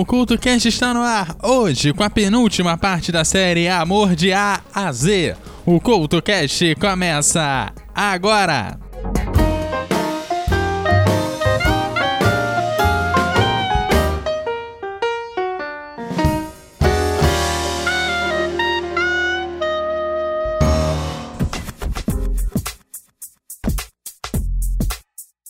o CultoCast está no ar hoje com a penúltima parte da série Amor de A a Z. O CultoCast começa agora!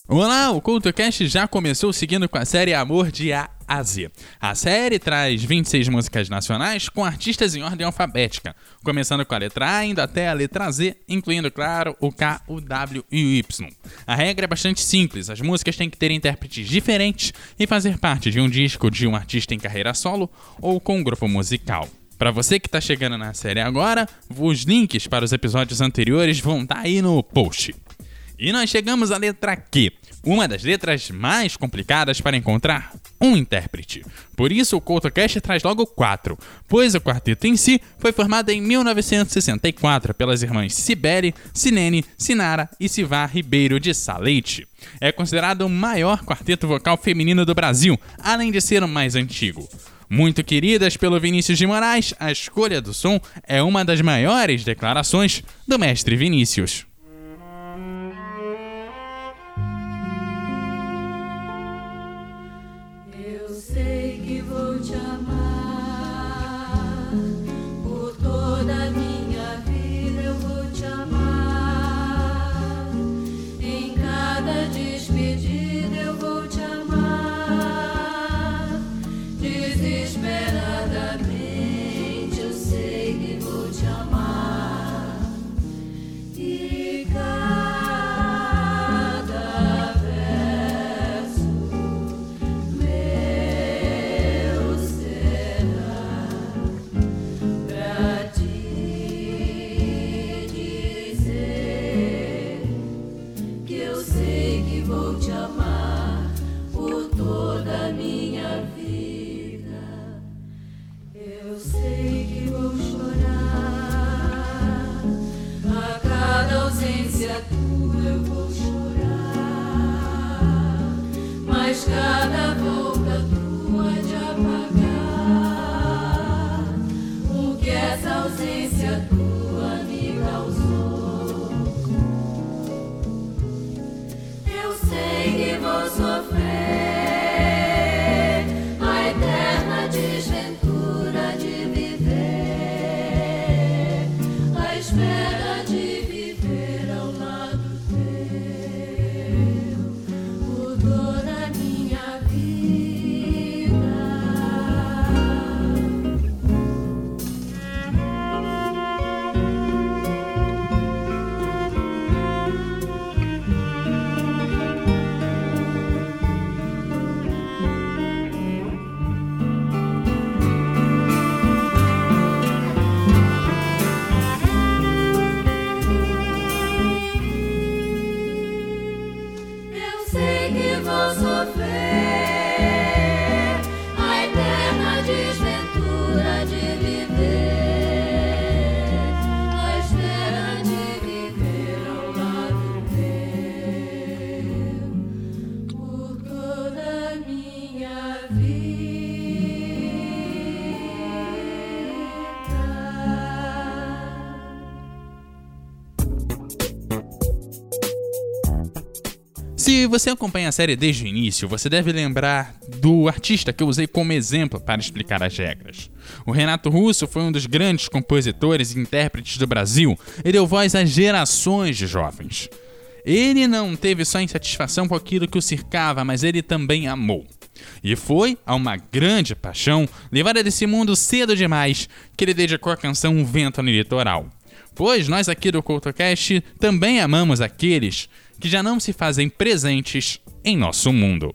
Olá, o CultoCast já começou seguindo com a série Amor de A a Z. A série traz 26 músicas nacionais com artistas em ordem alfabética, começando com a letra A indo até a letra Z, incluindo, claro, o K, o W e o Y. A regra é bastante simples, as músicas têm que ter intérpretes diferentes e fazer parte de um disco de um artista em carreira solo ou com um grupo musical. Para você que está chegando na série agora, os links para os episódios anteriores vão estar tá aí no post. E nós chegamos à letra Q, uma das letras mais complicadas para encontrar um intérprete. Por isso o CoutoCast traz logo quatro, pois o quarteto em si foi formado em 1964 pelas irmãs Cibele, Sinene, Sinara e Sivar Ribeiro de Saleite. É considerado o maior quarteto vocal feminino do Brasil, além de ser o mais antigo. Muito queridas pelo Vinícius de Moraes, a escolha do som é uma das maiores declarações do mestre Vinícius. Se você acompanha a série desde o início, você deve lembrar do artista que eu usei como exemplo para explicar as regras. O Renato Russo foi um dos grandes compositores e intérpretes do Brasil e deu voz a gerações de jovens. Ele não teve só insatisfação com aquilo que o cercava, mas ele também amou. E foi a uma grande paixão, levada desse mundo cedo demais, que ele dedicou a canção Um Vento no Litoral. Pois nós aqui do CultoCast também amamos aqueles que já não se fazem presentes em nosso mundo.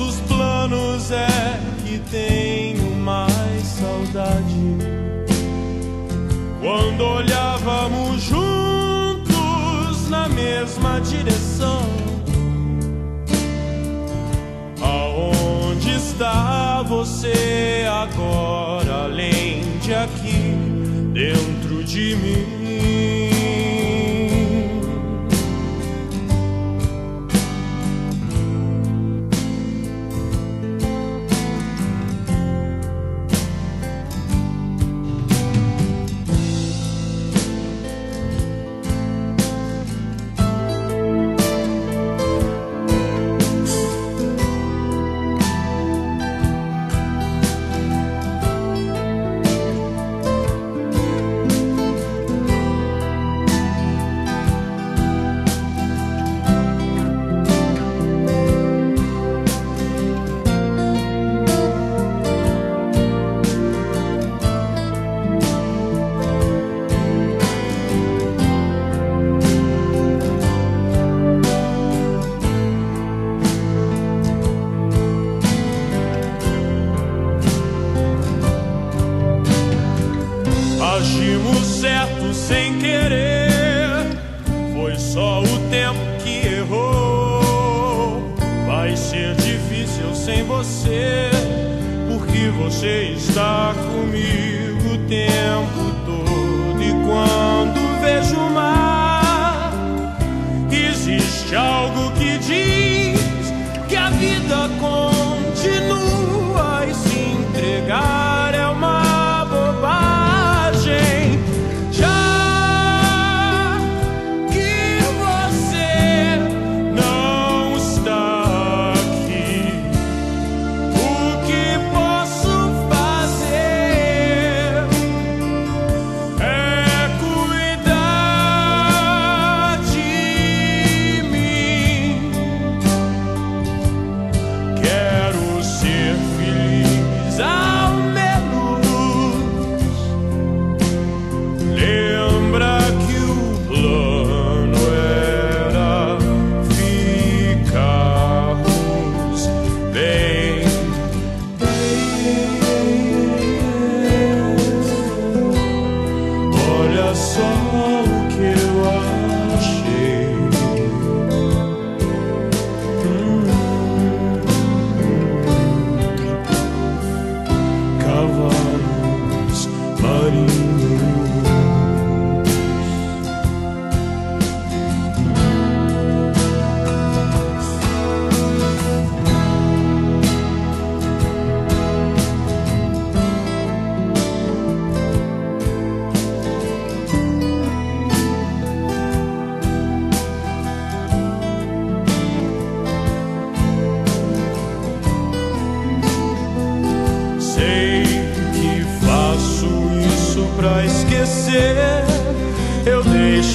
nossos planos é que tenho mais saudade. Quando olhávamos juntos na mesma direção. Aonde está você agora, além de aqui, dentro de mim? Porque você está comigo o tempo todo. E quando vejo o mar, existe algo que diz que a vida continua e se entregar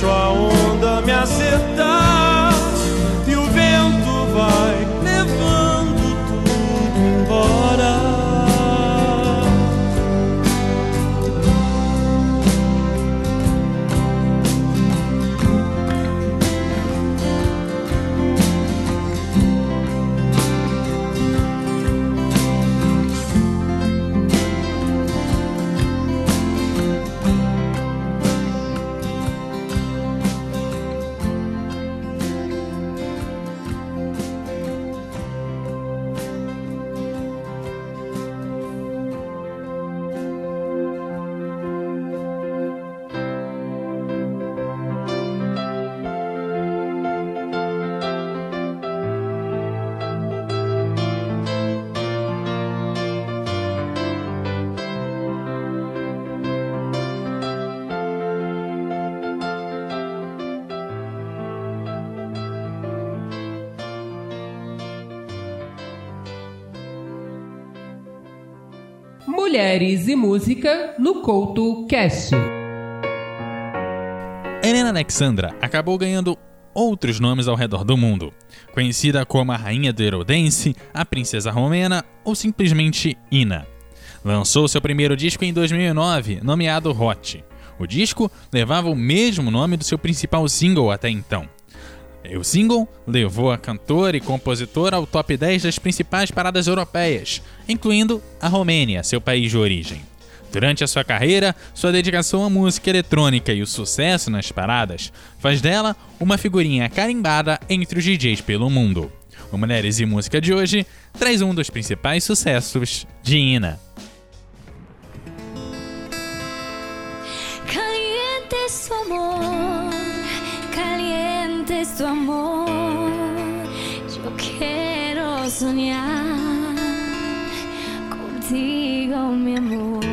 deixo Mulheres e Música no Couto Cast. Helena Alexandra acabou ganhando outros nomes ao redor do mundo, conhecida como a Rainha do Eurodense, a Princesa Romena ou simplesmente Ina. Lançou seu primeiro disco em 2009, nomeado Hot. O disco levava o mesmo nome do seu principal single até então. O single levou a cantora e compositora ao top 10 das principais paradas europeias, incluindo a Romênia, seu país de origem. Durante a sua carreira, sua dedicação à música eletrônica e o sucesso nas paradas faz dela uma figurinha carimbada entre os DJs pelo mundo. O Mulheres e Música de hoje traz um dos principais sucessos de Ina. Caliente es tu amor. Yo quiero soñar contigo, mi amor.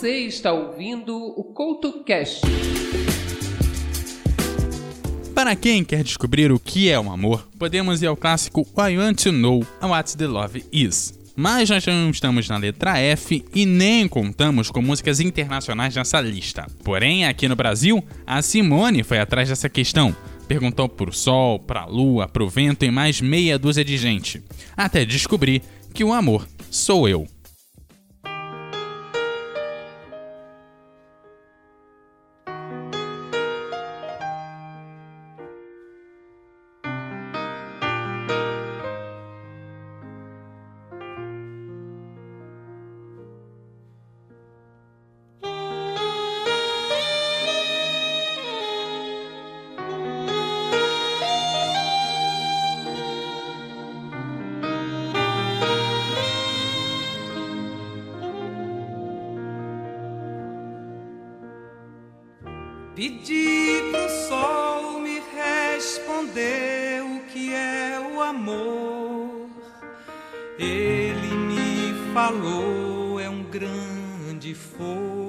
Você está ouvindo o Couto Cast. Para quem quer descobrir o que é um amor, podemos ir ao clássico I Want to Know What the Love Is. Mas nós não estamos na letra F e nem contamos com músicas internacionais nessa lista. Porém, aqui no Brasil, a Simone foi atrás dessa questão. Perguntou pro sol, pra lua, pro vento e mais meia dúzia de gente. Até descobrir que o amor sou eu. Pedi pro sol me responder o que é o amor. Ele me falou, é um grande fogo.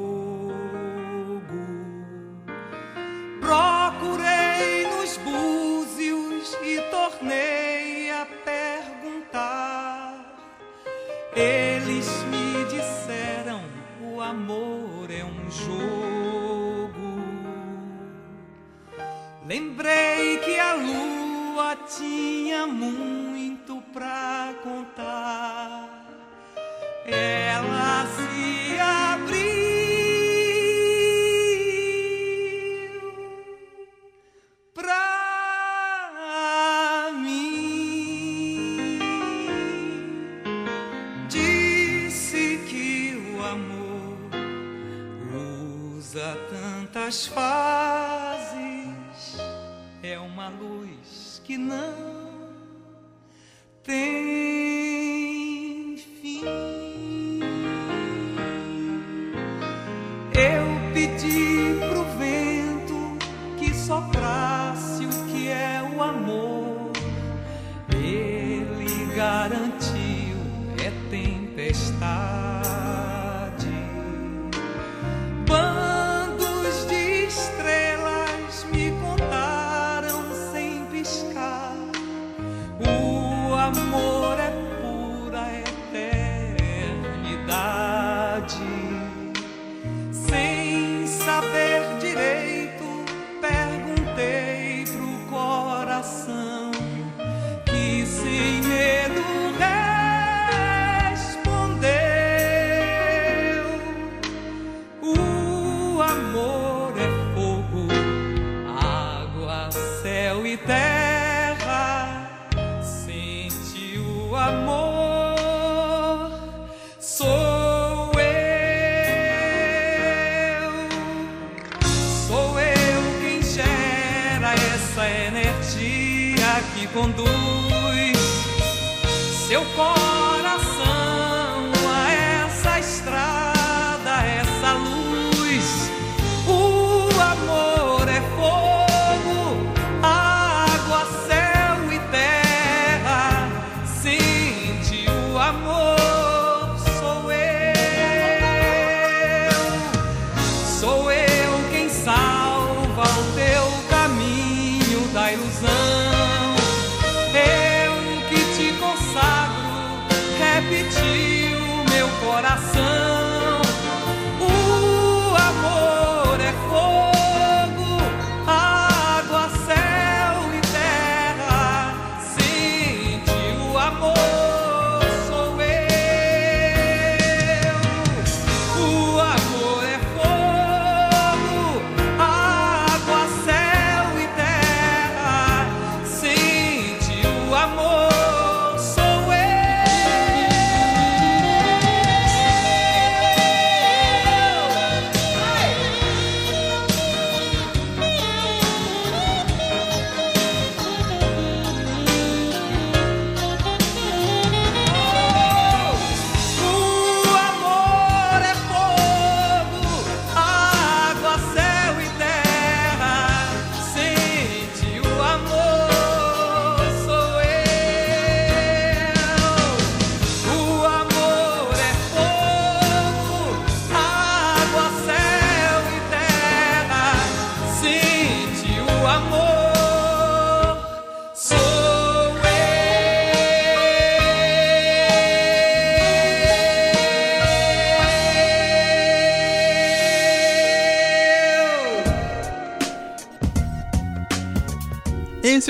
Muito pra contar. Ela se abriu pra mim. Disse que o amor usa tantas fases, é uma luz que não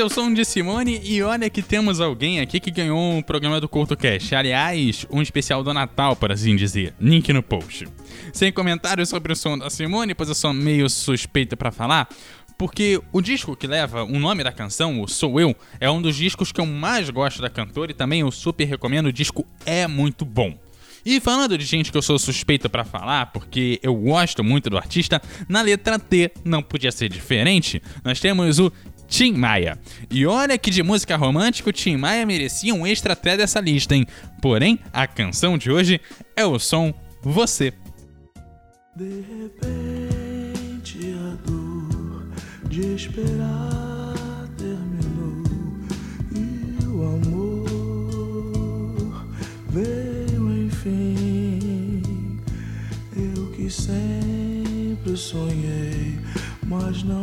é o som de Simone e olha que temos alguém aqui que ganhou um programa do CultoCast. Aliás, um especial do Natal, por assim dizer. Link no post. Sem comentários sobre o som da Simone, pois eu sou meio suspeita pra falar. Porque o disco que leva o nome da canção, o Sou Eu, é um dos discos que eu mais gosto da cantora e também eu super recomendo. O disco é muito bom. E falando de gente que eu sou suspeito pra falar, porque eu gosto muito do artista, na letra T não podia ser diferente. Nós temos o Tim Maia. E olha que de música romântica o Tim Maia merecia um extra até dessa lista, hein? Porém, a canção de hoje é o som Você. De repente a dor de esperar terminou e o amor veio enfim. Eu que sempre sonhei, mas não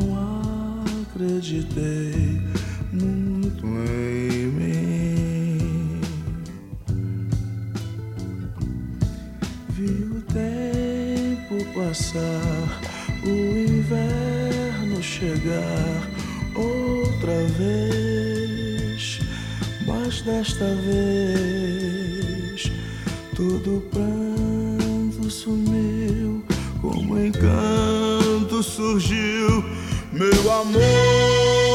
acreditei muito em mim. Vi o tempo passar, o inverno chegar outra vez, mas desta vez todo pranto sumiu, como encanto surgiu, meu amor.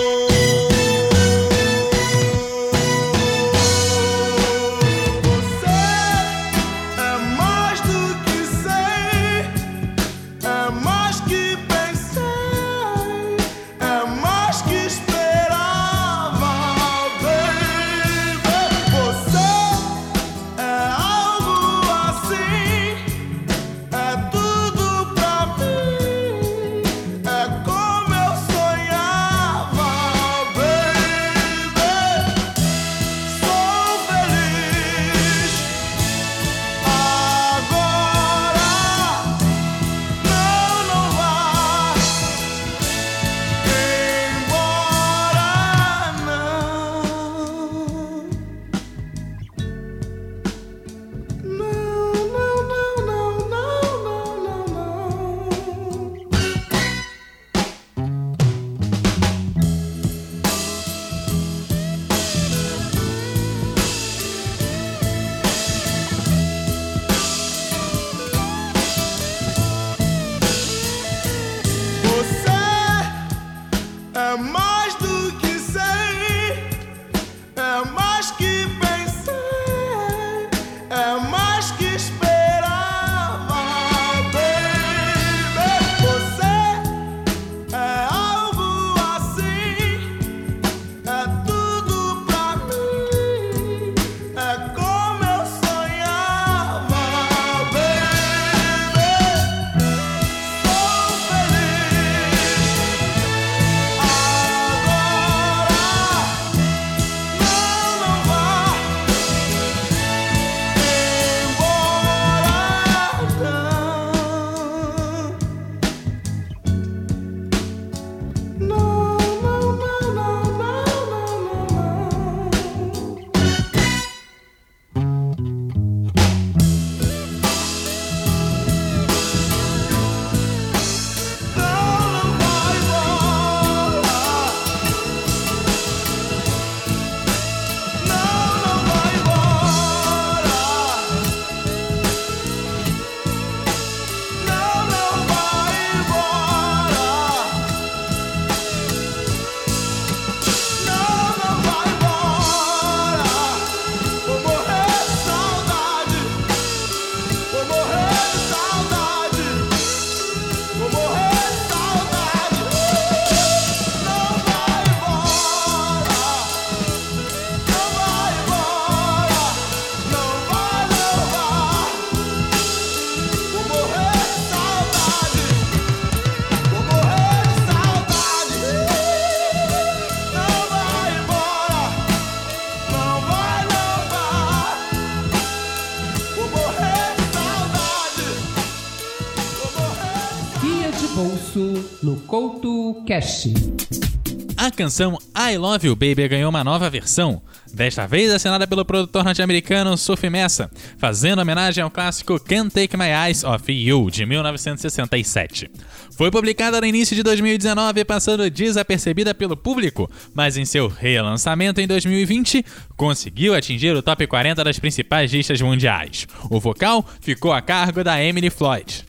A canção I Love You Baby ganhou uma nova versão, desta vez assinada pelo produtor norte-americano Sophie Messa, fazendo homenagem ao clássico Can't Take My Eyes Off You, de 1967. Foi publicada no início de 2019, passando desapercebida pelo público, mas em seu relançamento em 2020, conseguiu atingir o top 40 das principais listas mundiais. O vocal ficou a cargo da Emily Floyd.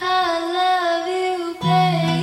I love you, baby,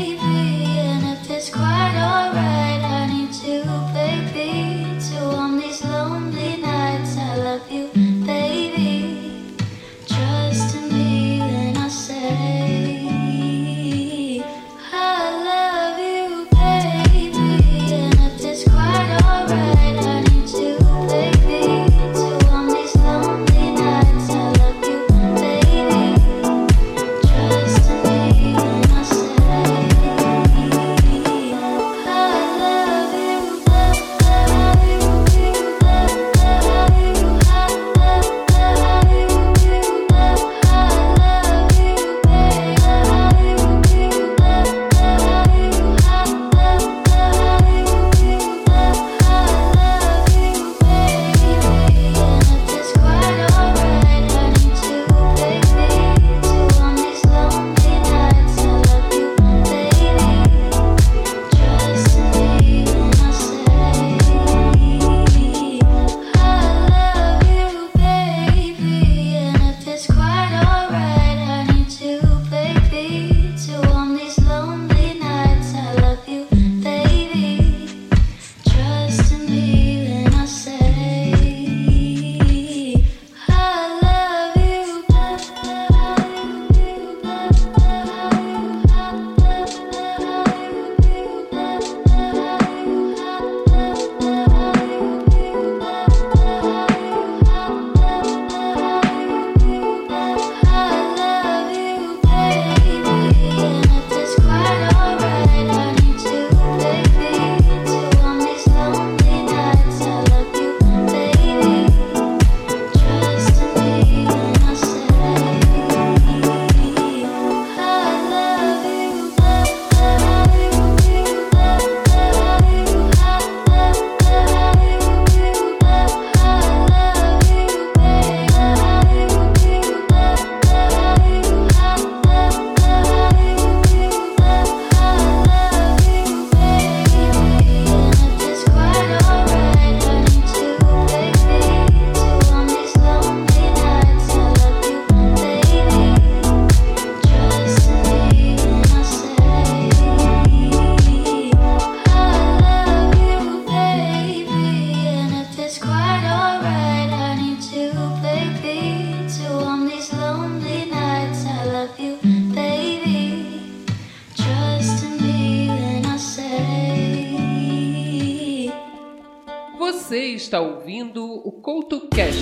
está ouvindo o Couto Cash.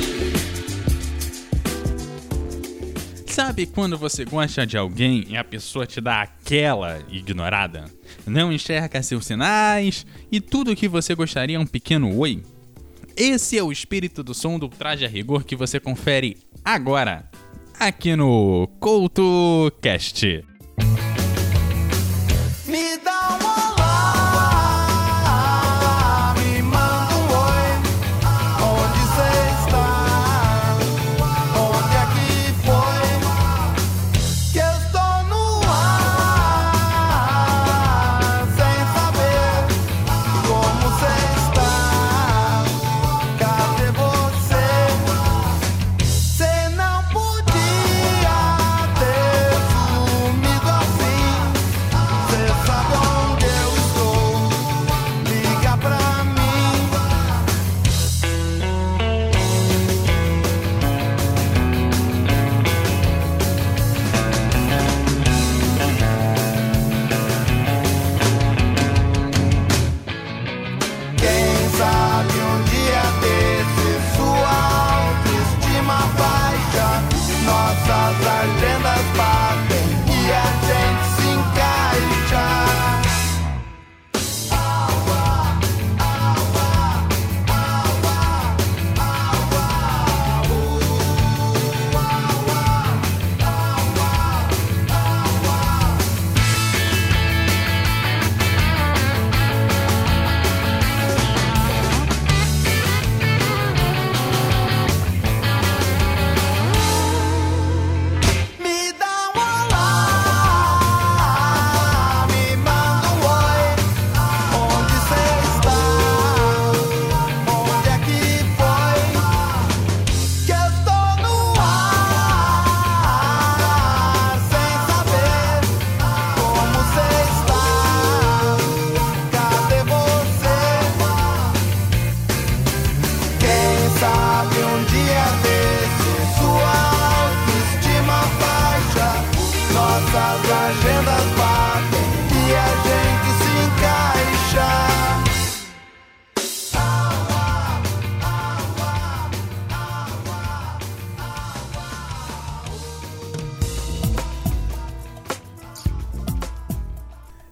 Sabe quando você gosta de alguém e a pessoa te dá aquela ignorada? Não enxerga seus sinais e tudo o que você gostaria é um pequeno oi? Esse é o espírito do som do traje a rigor que você confere agora, aqui no CoutoCast.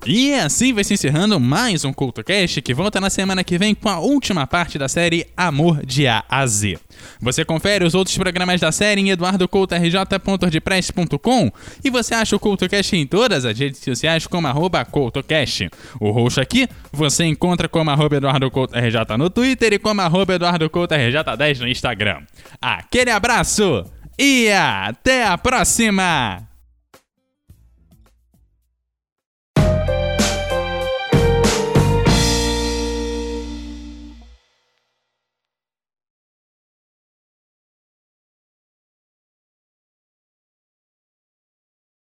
E assim vai se encerrando mais um CultoCast que volta na semana que vem com a última parte da série Amor de A a Z. Você confere os outros programas da série em eduardocoutorj.wordpress.com e você acha o CultoCast em todas as redes sociais como arroba CultoCast. O roxo aqui você encontra como arroba EduardoCoutoRJ no Twitter e como arroba EduardoCoutoRJ10 no Instagram. Aquele abraço e até a próxima!